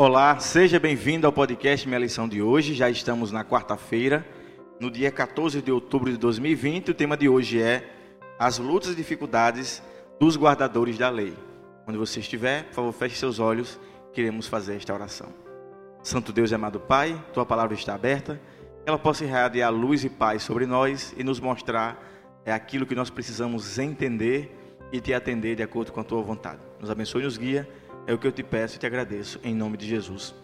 Olá, seja bem-vindo ao podcast Minha Lição de hoje. Já estamos na quarta-feira, no dia 14 de outubro de 2020. O tema de hoje é as lutas e dificuldades dos guardadores da lei. Onde você estiver, por favor, feche seus olhos. Queremos fazer esta oração. Santo Deus e amado Pai, tua palavra está aberta. Ela possa irradiar luz e paz sobre nós e nos mostrar é aquilo que nós precisamos entender e te atender de acordo com a tua vontade. Nos abençoe e nos guia. É o que eu te peço e te agradeço, em nome de Jesus.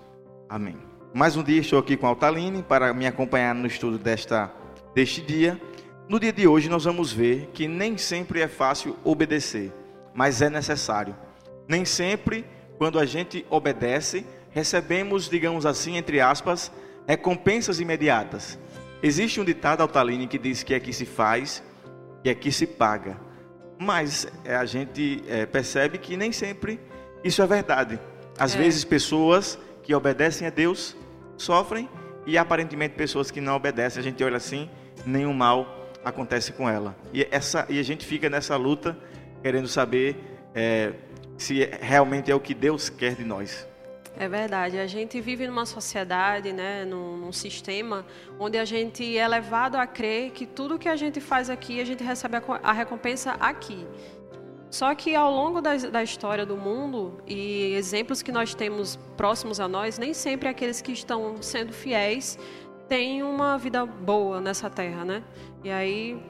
Amém. Mais um dia estou aqui com a Altaline para me acompanhar no estudo desta, deste dia. No dia de hoje nós vamos ver que nem sempre é fácil obedecer, mas é necessário. Nem sempre, quando a gente obedece, recebemos, digamos assim, entre aspas, recompensas imediatas. Existe um ditado, Altaline, que diz que é que se faz e é que se paga. Mas é, a gente é, percebe que nem sempre isso é verdade. Às é. vezes, pessoas que obedecem a Deus sofrem e aparentemente pessoas que não obedecem, a gente olha assim, nenhum mal acontece com ela. E, essa, e a gente fica nessa luta querendo saber é, se realmente é o que Deus quer de nós. É verdade. A gente vive numa sociedade, né, num, num, sistema onde a gente é levado a crer que tudo que a gente faz aqui, a gente recebe a, a recompensa aqui. Só que ao longo da, da, história do mundo e exemplos que nós temos próximos a nós, nem sempre aqueles que estão sendo fiéis têm uma vida boa nessa terra, né? E aí,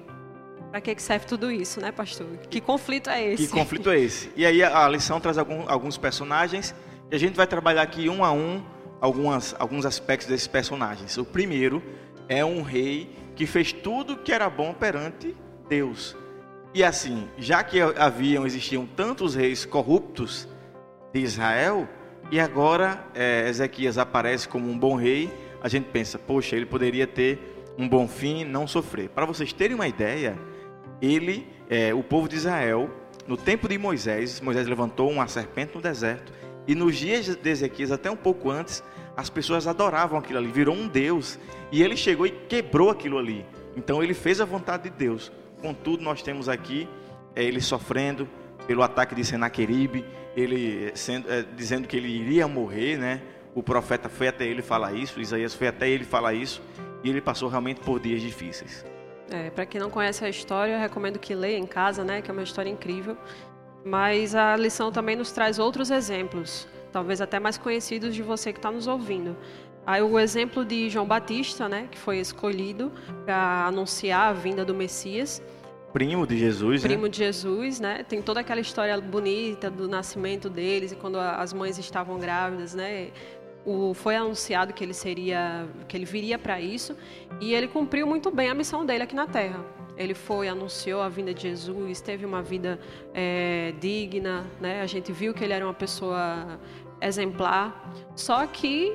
para que serve tudo isso, né, pastor? Que conflito é esse? Que conflito é esse? E aí a lição traz algum, alguns personagens e a gente vai trabalhar aqui um a um algumas, alguns aspectos desses personagens. O primeiro é um rei que fez tudo que era bom perante Deus. E assim, já que haviam, existiam tantos reis corruptos de Israel, e agora é, Ezequias aparece como um bom rei, a gente pensa, poxa, ele poderia ter um bom fim, não sofrer. Para vocês terem uma ideia, ele, é, o povo de Israel, no tempo de Moisés, Moisés levantou uma serpente no deserto, e nos dias de Ezequias, até um pouco antes, as pessoas adoravam aquilo ali, virou um Deus, e ele chegou e quebrou aquilo ali. Então ele fez a vontade de Deus. Contudo, nós temos aqui é, ele sofrendo pelo ataque de Senaqueribe, ele sendo, é, dizendo que ele iria morrer, né? O profeta foi até ele falar isso, Isaías foi até ele falar isso, e ele passou realmente por dias difíceis. É, para quem não conhece a história, eu recomendo que leia em casa, né? Que é uma história incrível. Mas a lição também nos traz outros exemplos, talvez até mais conhecidos de você que está nos ouvindo. Aí o exemplo de João Batista, né, que foi escolhido para anunciar a vinda do Messias primo de Jesus, né? primo né? de Jesus, né? Tem toda aquela história bonita do nascimento deles e quando as mães estavam grávidas, né? O, foi anunciado que ele seria, que ele viria para isso e ele cumpriu muito bem a missão dele aqui na Terra. Ele foi, anunciou a vinda de Jesus, teve uma vida é, digna, né? A gente viu que ele era uma pessoa exemplar. Só que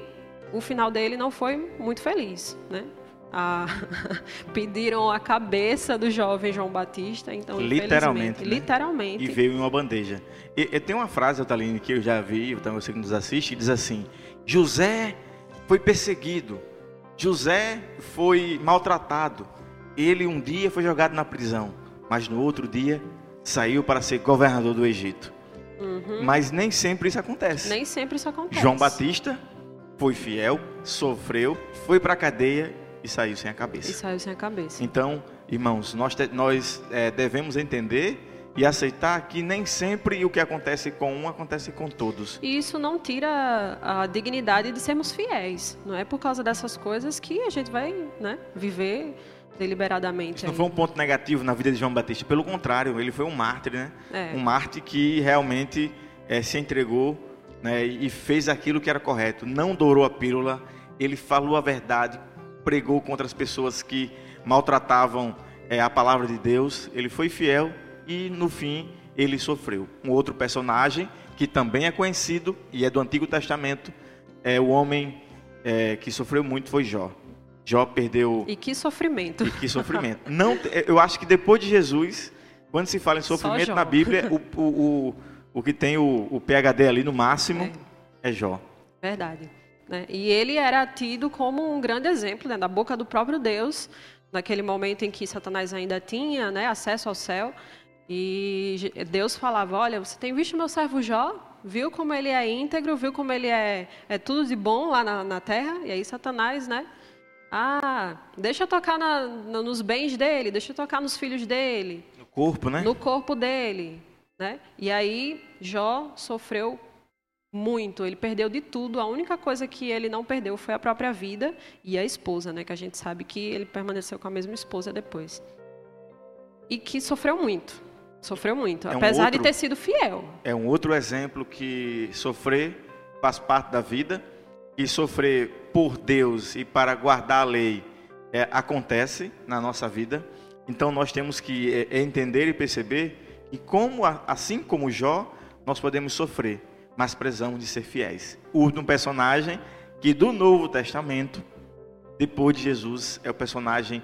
o final dele não foi muito feliz, né? a, pediram a cabeça do jovem João Batista. Então, literalmente. Né? Literalmente. E veio em uma bandeja. E, e tem uma frase, Otaline, que eu já vi, então você que nos assiste, diz assim: José foi perseguido, José foi maltratado. Ele um dia foi jogado na prisão, mas no outro dia saiu para ser governador do Egito. Uhum. Mas nem sempre isso acontece. Nem sempre isso acontece. João Batista foi fiel, sofreu, foi para a cadeia e saiu sem a cabeça. E saiu sem a cabeça. Então, irmãos, nós, nós é, devemos entender e aceitar que nem sempre o que acontece com um acontece com todos. E isso não tira a dignidade de sermos fiéis. Não é por causa dessas coisas que a gente vai né, viver deliberadamente. Isso não foi um ponto negativo na vida de João Batista. Pelo contrário, ele foi um mártir, né? É. Um mártir que realmente é, se entregou né, e fez aquilo que era correto. Não dourou a pílula. Ele falou a verdade, pregou contra as pessoas que maltratavam é, a palavra de Deus. Ele foi fiel e no fim ele sofreu. Um outro personagem que também é conhecido e é do Antigo Testamento é o homem é, que sofreu muito foi Jó. Jó perdeu. E que sofrimento. E que sofrimento. Não, eu acho que depois de Jesus, quando se fala em sofrimento na Bíblia, o, o, o, o que tem o, o PhD ali no máximo é, é Jó. Verdade. Né? E ele era tido como um grande exemplo né, da boca do próprio Deus, naquele momento em que Satanás ainda tinha né, acesso ao céu. E Deus falava: Olha, você tem visto meu servo Jó? viu como ele é íntegro, viu como ele é, é tudo de bom lá na, na terra, e aí Satanás, né? Ah, deixa eu tocar na, nos bens dele, deixa eu tocar nos filhos dele. No corpo, né? No corpo dele, né? E aí Jó sofreu muito, ele perdeu de tudo. A única coisa que ele não perdeu foi a própria vida e a esposa, né? Que a gente sabe que ele permaneceu com a mesma esposa depois. E que sofreu muito. Sofreu muito, é apesar um outro, de ter sido fiel. É um outro exemplo que sofrer faz parte da vida e sofrer por Deus e para guardar a lei é, acontece na nossa vida. Então nós temos que é entender e perceber que como assim como Jó, nós podemos sofrer mas precisamos de ser fiéis. O último personagem que do Novo Testamento, depois de Jesus, é o personagem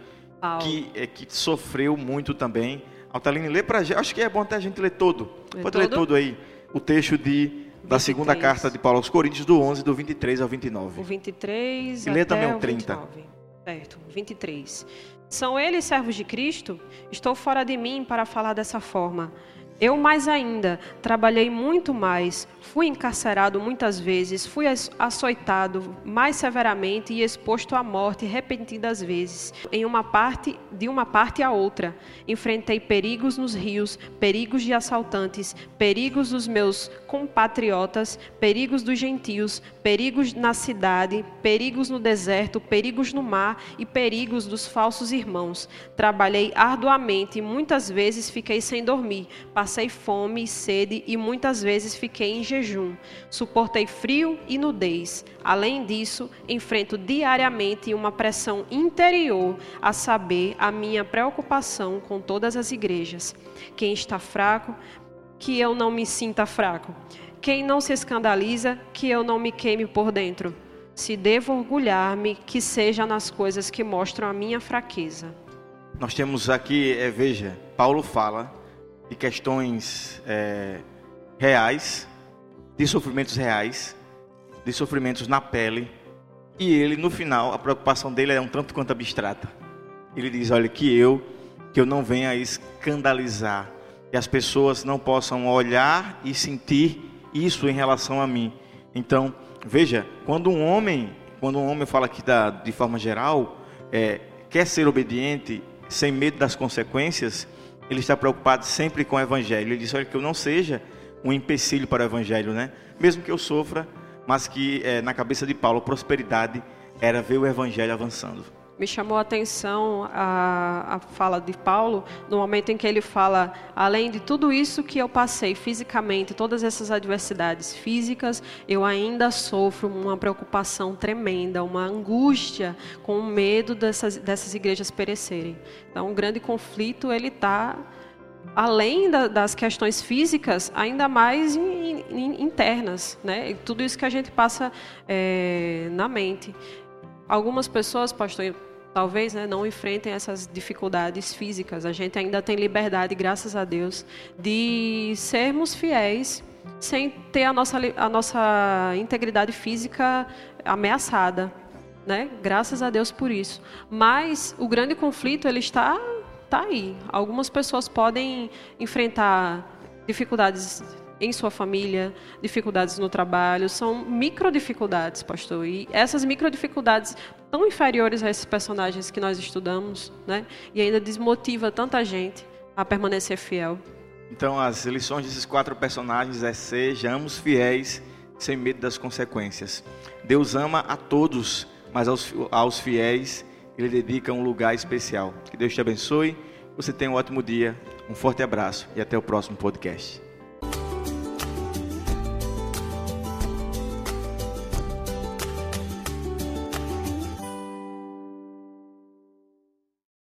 que, é, que sofreu muito também. Altaline, lê para gente. Acho que é bom até a gente ler todo. Lê Pode todo? ler todo aí. O texto de, da 23. segunda carta de Paulo aos Coríntios, do 11, do 23 ao 29. O 23 e lê também o 30. 29. Certo, 23. São eles servos de Cristo? Estou fora de mim para falar dessa forma. Eu mais ainda, trabalhei muito mais, fui encarcerado muitas vezes, fui açoitado mais severamente e exposto à morte repetidas vezes, em uma parte de uma parte a outra. Enfrentei perigos nos rios, perigos de assaltantes, perigos dos meus compatriotas, perigos dos gentios, perigos na cidade, perigos no deserto, perigos no mar e perigos dos falsos irmãos. Trabalhei arduamente e muitas vezes fiquei sem dormir Passei fome e sede e muitas vezes fiquei em jejum. Suportei frio e nudez. Além disso, enfrento diariamente uma pressão interior, a saber, a minha preocupação com todas as igrejas. Quem está fraco, que eu não me sinta fraco. Quem não se escandaliza, que eu não me queime por dentro. Se devo orgulhar-me, que seja nas coisas que mostram a minha fraqueza. Nós temos aqui, é, veja, Paulo fala de questões é, reais, de sofrimentos reais, de sofrimentos na pele. E ele, no final, a preocupação dele é um tanto quanto abstrata. Ele diz: Olha, que eu, que eu não venha escandalizar, que as pessoas não possam olhar e sentir isso em relação a mim. Então, veja, quando um homem, quando um homem fala aqui da, de forma geral, é, quer ser obediente sem medo das consequências, ele está preocupado sempre com o evangelho. Ele diz: olha, que eu não seja um empecilho para o evangelho, né? Mesmo que eu sofra, mas que é, na cabeça de Paulo, prosperidade era ver o evangelho avançando. Me chamou a atenção a, a fala de Paulo, no momento em que ele fala: além de tudo isso que eu passei fisicamente, todas essas adversidades físicas, eu ainda sofro uma preocupação tremenda, uma angústia com o medo dessas, dessas igrejas perecerem. Então, um grande conflito ele está além da, das questões físicas, ainda mais in, in, internas, né? Tudo isso que a gente passa é, na mente. Algumas pessoas, pastor, talvez né, não enfrentem essas dificuldades físicas. A gente ainda tem liberdade, graças a Deus, de sermos fiéis sem ter a nossa, a nossa integridade física ameaçada. Né? Graças a Deus por isso. Mas o grande conflito ele está, está aí. Algumas pessoas podem enfrentar dificuldades em sua família, dificuldades no trabalho, são micro dificuldades, pastor. E essas micro dificuldades tão inferiores a esses personagens que nós estudamos, né? E ainda desmotiva tanta gente a permanecer fiel. Então, as lições desses quatro personagens é sejamos fiéis sem medo das consequências. Deus ama a todos, mas aos, aos fiéis ele dedica um lugar especial. Que Deus te abençoe. Você tenha um ótimo dia, um forte abraço e até o próximo podcast.